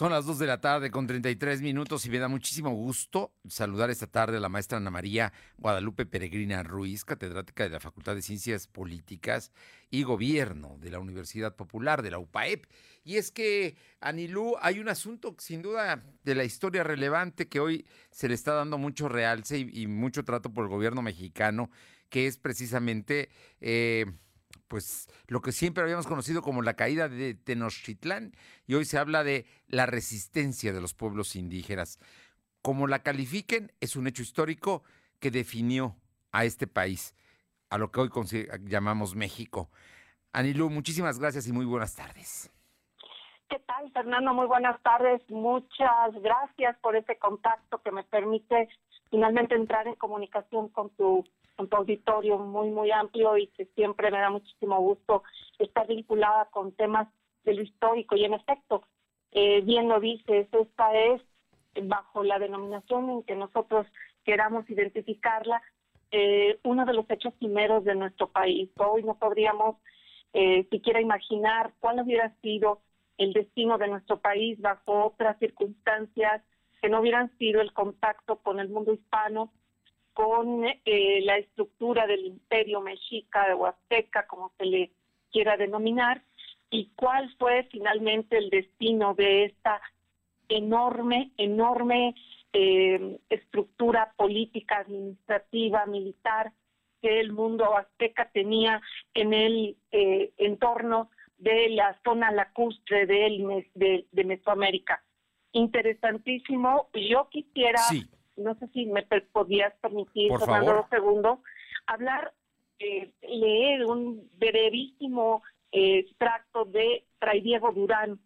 Son las 2 de la tarde con 33 minutos y me da muchísimo gusto saludar esta tarde a la maestra Ana María Guadalupe Peregrina Ruiz, catedrática de la Facultad de Ciencias Políticas y Gobierno de la Universidad Popular de la UPAEP. Y es que, Anilú, hay un asunto sin duda de la historia relevante que hoy se le está dando mucho realce y, mucho trato por el gobierno mexicano, que es precisamente... Eh, pues lo que siempre habíamos conocido como la caída de Tenochtitlán y hoy se habla de la resistencia de los pueblos indígenas. Como la califiquen, es un hecho histórico que definió a este país, a lo que hoy llamamos México. Anilú, muchísimas gracias y muy buenas tardes. ¿Qué tal, Fernando? Muy buenas tardes. Muchas gracias por este contacto que me permite finalmente entrar en comunicación con tu un auditorio muy, muy amplio y que siempre me da muchísimo gusto estar vinculada con temas de lo histórico. Y en efecto, eh, bien lo dices, esta es bajo la denominación en que nosotros queramos identificarla, eh, uno de los hechos primeros de nuestro país. Hoy no podríamos eh, siquiera imaginar cuál hubiera sido el destino de nuestro país bajo otras circunstancias que no hubieran sido el contacto con el mundo hispano con eh, la estructura del imperio mexica o azteca, como se le quiera denominar, y cuál fue finalmente el destino de esta enorme, enorme eh, estructura política, administrativa, militar que el mundo azteca tenía en el eh, entorno de la zona lacustre de, de, de Mesoamérica. Interesantísimo. Yo quisiera no sé si me podías permitir, Por un segundo, hablar, eh, leer un brevísimo eh, extracto de Fray Diego Durán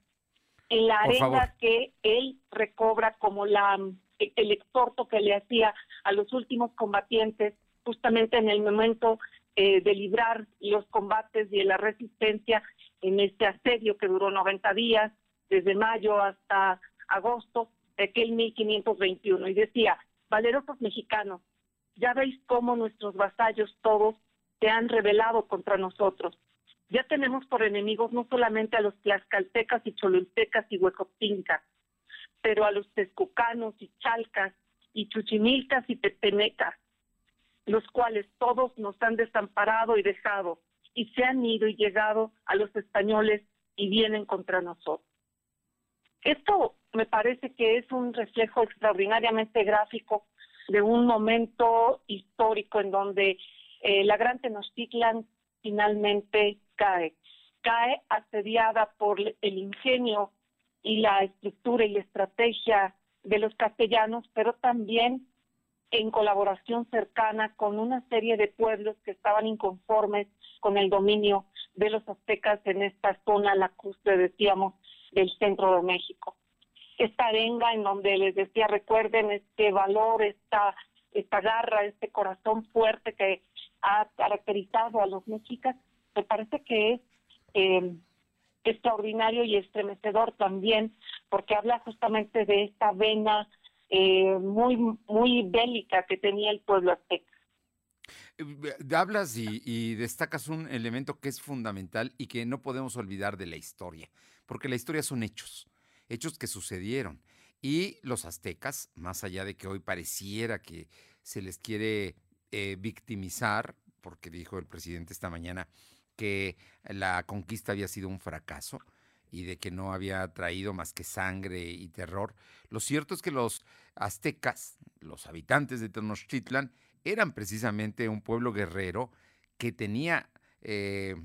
en la arena que él recobra como la el exhorto que le hacía a los últimos combatientes justamente en el momento eh, de librar los combates y la resistencia en este asedio que duró 90 días, desde mayo hasta agosto, de aquel 1521 y decía, valerosos mexicanos, ya veis cómo nuestros vasallos todos se han rebelado contra nosotros. Ya tenemos por enemigos no solamente a los tlaxcaltecas y cholultecas y huecotincas, pero a los tezcucanos y chalcas y chuchimilcas y tepenecas, los cuales todos nos han desamparado y dejado y se han ido y llegado a los españoles y vienen contra nosotros. Esto me parece que es un reflejo extraordinariamente gráfico de un momento histórico en donde eh, la Gran Tenochtitlan finalmente cae. Cae asediada por el ingenio y la estructura y estrategia de los castellanos, pero también en colaboración cercana con una serie de pueblos que estaban inconformes con el dominio de los aztecas en esta zona lacustre, decíamos, del centro de México. Esta arenga en donde les decía, recuerden este valor, esta, esta garra, este corazón fuerte que ha caracterizado a los mexicas, me parece que es eh, extraordinario y estremecedor también, porque habla justamente de esta vena eh, muy, muy bélica que tenía el pueblo azteca. Eh, hablas y, destacas un elemento que es fundamental y que no podemos olvidar de la historia, porque la historia son hechos, hechos que sucedieron. Y los aztecas, más allá de que hoy pareciera que se les quiere eh, victimizar, porque dijo el presidente esta mañana que la conquista había sido un fracaso y de que no había traído más que sangre y terror, lo cierto es que los aztecas, los habitantes de Tenochtitlan, eran precisamente un pueblo guerrero que tenía eh,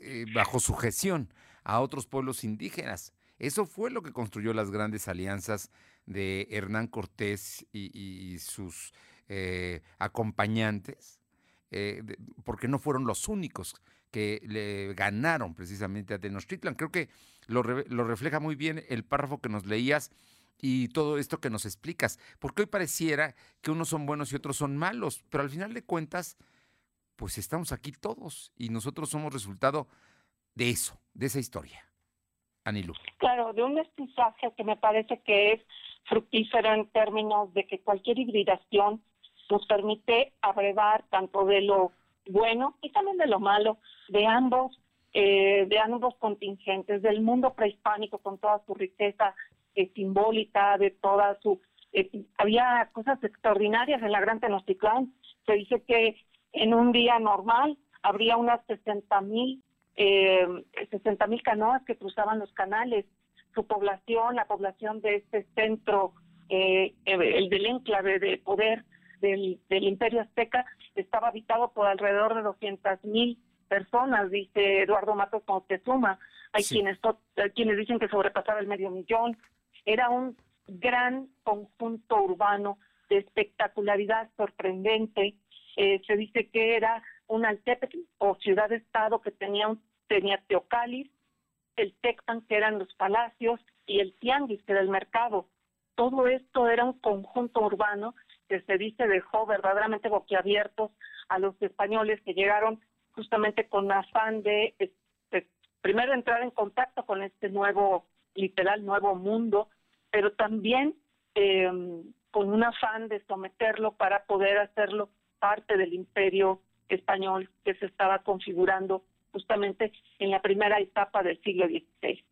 eh, bajo sujeción a otros pueblos indígenas. Eso fue lo que construyó las grandes alianzas de Hernán Cortés y, sus eh, acompañantes, porque no fueron los únicos que le ganaron precisamente a Tenochtitlan. Creo que lo, lo refleja muy bien el párrafo que nos leías y todo esto que nos explicas, porque hoy pareciera que unos son buenos y otros son malos, pero al final de cuentas, pues estamos aquí todos y nosotros somos resultado de eso, de esa historia. Anilu. Claro, de un mestizaje que me parece que es fructífero en términos de que cualquier hibridación nos permite abrevar tanto de lo bueno y también de lo malo de ambos eh, de ambos contingentes del mundo prehispánico con toda su riqueza eh, simbólica de toda su eh, había cosas extraordinarias en la Gran Tenochtitlán se dice que en un día normal habría unas 60 mil eh, mil canoas que cruzaban los canales su población la población de este centro eh, el del enclave de poder del, del Imperio Azteca estaba habitado por alrededor de 200 mil personas, dice Eduardo Matos Moctezuma. Hay quienes, quienes dicen que sobrepasaba el medio millón. Era un gran conjunto urbano de espectacularidad sorprendente. Eh, se dice que era un altepetl o ciudad-estado que tenía, un, tenía Teocallis, el Tecpan, que eran los palacios, y el Tianguis, que era el mercado. Todo esto era un conjunto urbano que se dice dejó verdaderamente boquiabiertos a los españoles que llegaron justamente con afán de, primero entrar en contacto con este nuevo, literal, nuevo mundo, pero también em, con un afán de someterlo para poder hacerlo parte del imperio español que se estaba configurando justamente en la primera etapa del siglo XVI.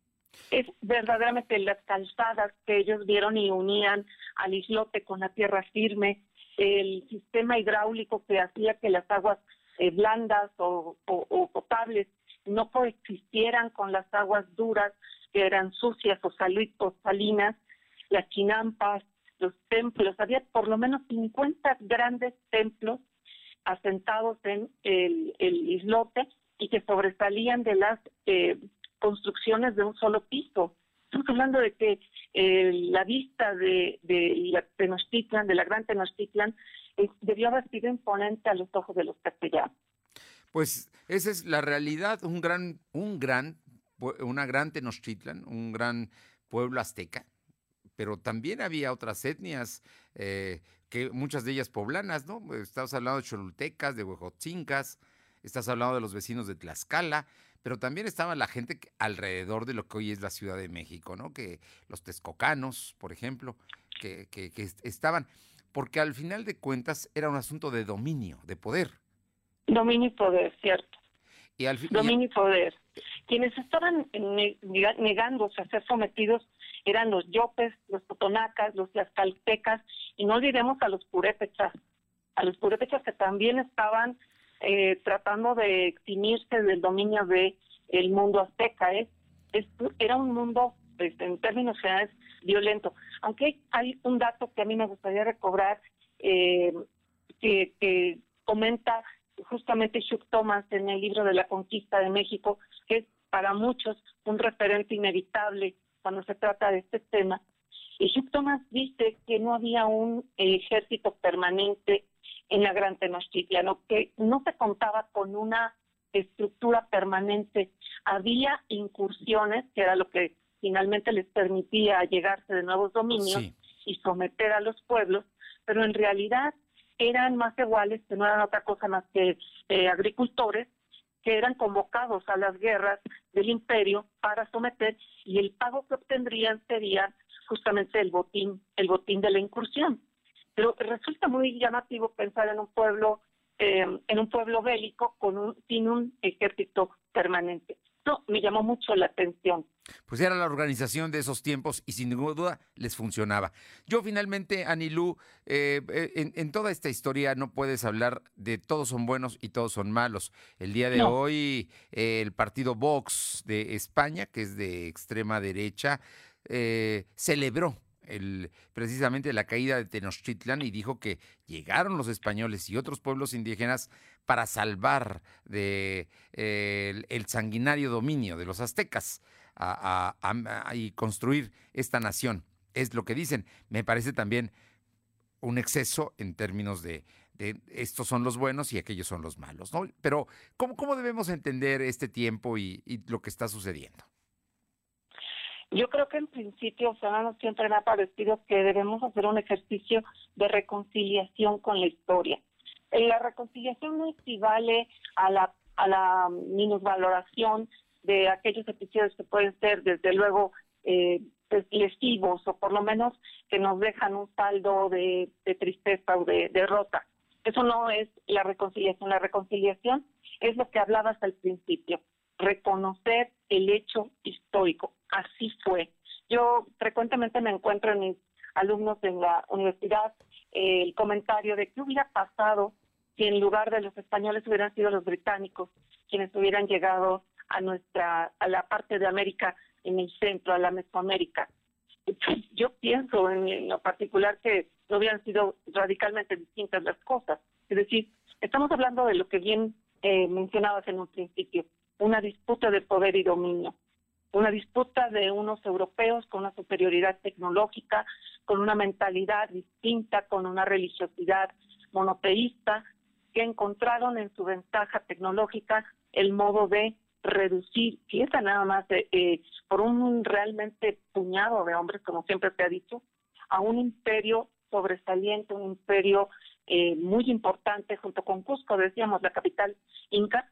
Es verdaderamente las calzadas que ellos vieron y unían al islote con la tierra firme, el sistema hidráulico que hacía que las aguas eh, blandas o, potables no coexistieran con las aguas duras que eran sucias o, o salinas, las chinampas, los templos. Había por lo menos 50 grandes templos asentados en el, islote y que sobresalían de las eh, construcciones de un solo piso. Estamos hablando de que eh, la vista de, de la Tenochtitlan, de la gran Tenochtitlan, debió haber sido imponente a los ojos de los castellanos. Pues esa es la realidad, un gran, un gran, una gran Tenochtitlan, un gran pueblo azteca, pero también había otras etnias, eh, que muchas de ellas poblanas, ¿no? Estás hablando de cholultecas, de huejotzincas, estás hablando de los vecinos de Tlaxcala, pero también estaba la gente alrededor de lo que hoy es la Ciudad de México, ¿no? Que los texcocanos, por ejemplo, que, que, estaban, porque al final de cuentas era un asunto de dominio, de poder. Dominio y poder, cierto. Y al dominio y poder. Quienes estaban negándose a ser sometidos eran los yopes, los totonacas, los tlaxcaltecas, y no olvidemos a los purépechas, a los purépechas que también estaban eh, tratando de eximirse del dominio de el mundo azteca. ¿eh? era un mundo, pues, en términos generales, violento. Aunque hay un dato que a mí me gustaría recobrar, eh, que, que comenta justamente Chuck Thomas en el libro de la conquista de México, que es para muchos un referente inevitable cuando se trata de este tema. Y Chuck Thomas dice que no había un ejército permanente en la Gran Tenochtitlan, que no se contaba con una estructura permanente. Había incursiones, que era lo que finalmente les permitía llegarse de nuevos dominios y someter a los pueblos, pero en realidad eran más iguales, que no eran otra cosa más que eh, agricultores, que eran convocados a las guerras del imperio para someter y el pago que obtendrían sería justamente el botín, el botín de la incursión. Pero resulta muy llamativo pensar en un pueblo, eh, en un pueblo bélico con un, sin un ejército permanente. No, me llamó mucho la atención. Pues era la organización de esos tiempos y sin ninguna duda les funcionaba. Yo finalmente, Anilú, eh, eh en, toda esta historia no puedes hablar de todos son buenos y todos son malos. El día de hoy eh, el partido Vox de España, que es de extrema derecha, celebró el, precisamente la caída de Tenochtitlan y dijo que llegaron los españoles y otros pueblos indígenas para salvar de, eh, el, sanguinario dominio de los aztecas y construir esta nación. Es lo que dicen. Me parece también un exceso en términos de, estos son los buenos y aquellos son los malos. Pero, ¿cómo, ¿cómo debemos entender este tiempo y lo que está sucediendo? Yo creo que en principio, Fernando, siempre me ha parecido que debemos hacer un ejercicio de reconciliación con la historia. Eh, la reconciliación no equivale a la, a la minusvaloración de aquellos episodios que pueden ser, desde luego, eh, pues, lesivos o por lo menos que nos dejan un saldo de, tristeza o de derrota. Eso no es la reconciliación. La reconciliación es lo que hablabas al principio, reconocer el hecho histórico. Así fue. Yo frecuentemente me encuentro en mis alumnos en la universidad el comentario de qué hubiera pasado si en lugar de los españoles hubieran sido los británicos quienes hubieran llegado a nuestra a la parte de América en el centro, a la Mesoamérica. Yo pienso en, lo particular que no hubieran sido radicalmente distintas las cosas. Es decir, estamos hablando de lo que bien eh, mencionabas en un principio, una disputa de poder y dominio, una disputa de unos europeos con una superioridad tecnológica, con una mentalidad distinta, con una religiosidad monoteísta, que encontraron en su ventaja tecnológica el modo de reducir, piensa nada más eh, por un realmente puñado de hombres, como siempre se ha dicho, a un imperio sobresaliente, un imperio eh, muy importante junto con Cusco, decíamos, la capital inca.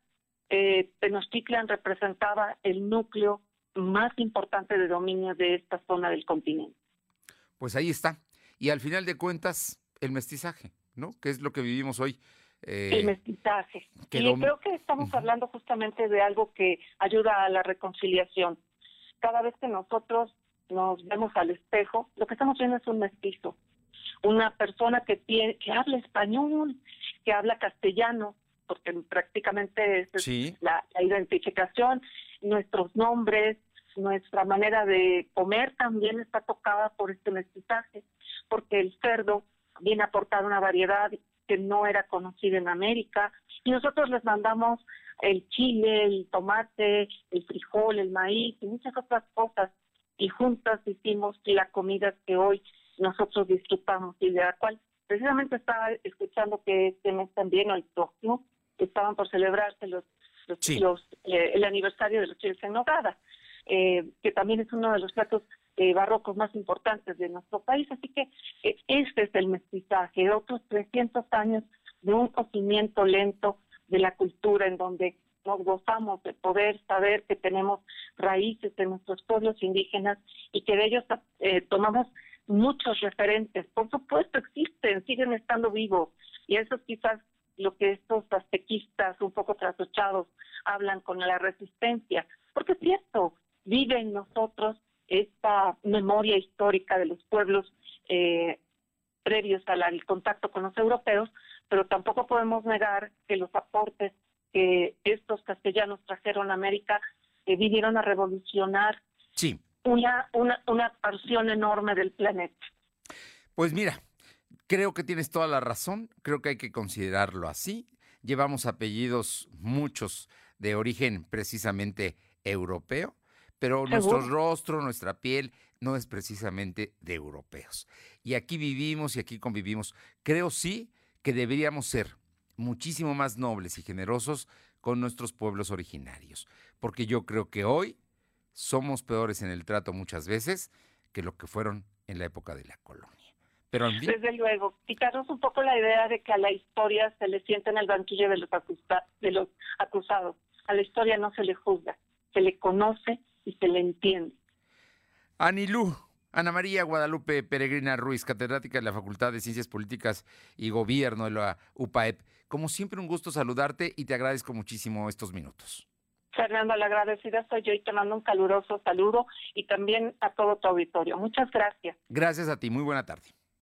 Eh, Tenochtitlan representaba el núcleo más importante de dominio de esta zona del continente. Pues ahí está. Y al final de cuentas, el mestizaje, ¿no? Que es lo que vivimos hoy. Eh, el mestizaje. y creo que estamos hablando justamente de algo que ayuda a la reconciliación. Cada vez que nosotros nos vemos al espejo, lo que estamos viendo es un mestizo, una persona que tiene, que habla español, que habla castellano, porque prácticamente es la, identificación, nuestros nombres, nuestra manera de comer también está tocada por este mestizaje, porque el cerdo viene a aportar una variedad que no era conocida en América, y nosotros les mandamos el chile, el tomate, el frijol, el maíz y muchas otras cosas, y juntas hicimos la comida que hoy nosotros disfrutamos y de la cual precisamente estaba escuchando que este mes también o el próximo estaban por celebrarse los, los, eh, el aniversario de los chiles en nogada, eh, que también es uno de los platos eh, barrocos más importantes de nuestro país. Así que este es el mestizaje de otros 300 años de un cocimiento lento de la cultura en donde nos gozamos de poder saber que tenemos raíces de nuestros pueblos indígenas y que de ellos tomamos muchos referentes. Por supuesto existen, siguen estando vivos y eso es quizás lo que estos aztequistas un poco trasochados hablan con la resistencia, porque es vive en nosotros esta memoria histórica de los pueblos eh, previos al, contacto con los europeos, pero tampoco podemos negar que los aportes que estos castellanos trajeron a América eh, vinieron a revolucionar sí. una, una, una porción enorme del planeta. Pues mira, Creo que tienes toda la razón, creo que hay que considerarlo así. Llevamos apellidos muchos de origen precisamente europeo, pero nuestro rostro, nuestra piel no es precisamente de europeos. Y aquí vivimos y aquí convivimos. Creo sí que deberíamos ser muchísimo más nobles y generosos con nuestros pueblos originarios, porque yo creo que hoy somos peores en el trato muchas veces que lo que fueron en la época de la colonia. Desde luego, quitarnos un poco la idea de que a la historia se le sienta en el banquillo de los, de los acusados. A la historia no se le juzga, se le conoce y se le entiende. Anilú, Ana María Guadalupe Peregrina Ruiz, catedrática de la Facultad de Ciencias Políticas y Gobierno de la UPAEP. Como siempre, un gusto saludarte y te agradezco muchísimo estos minutos. Fernando, la agradecida soy yo y te mando un caluroso saludo y también a todo tu auditorio. Muchas gracias. Gracias a ti, muy buena tarde.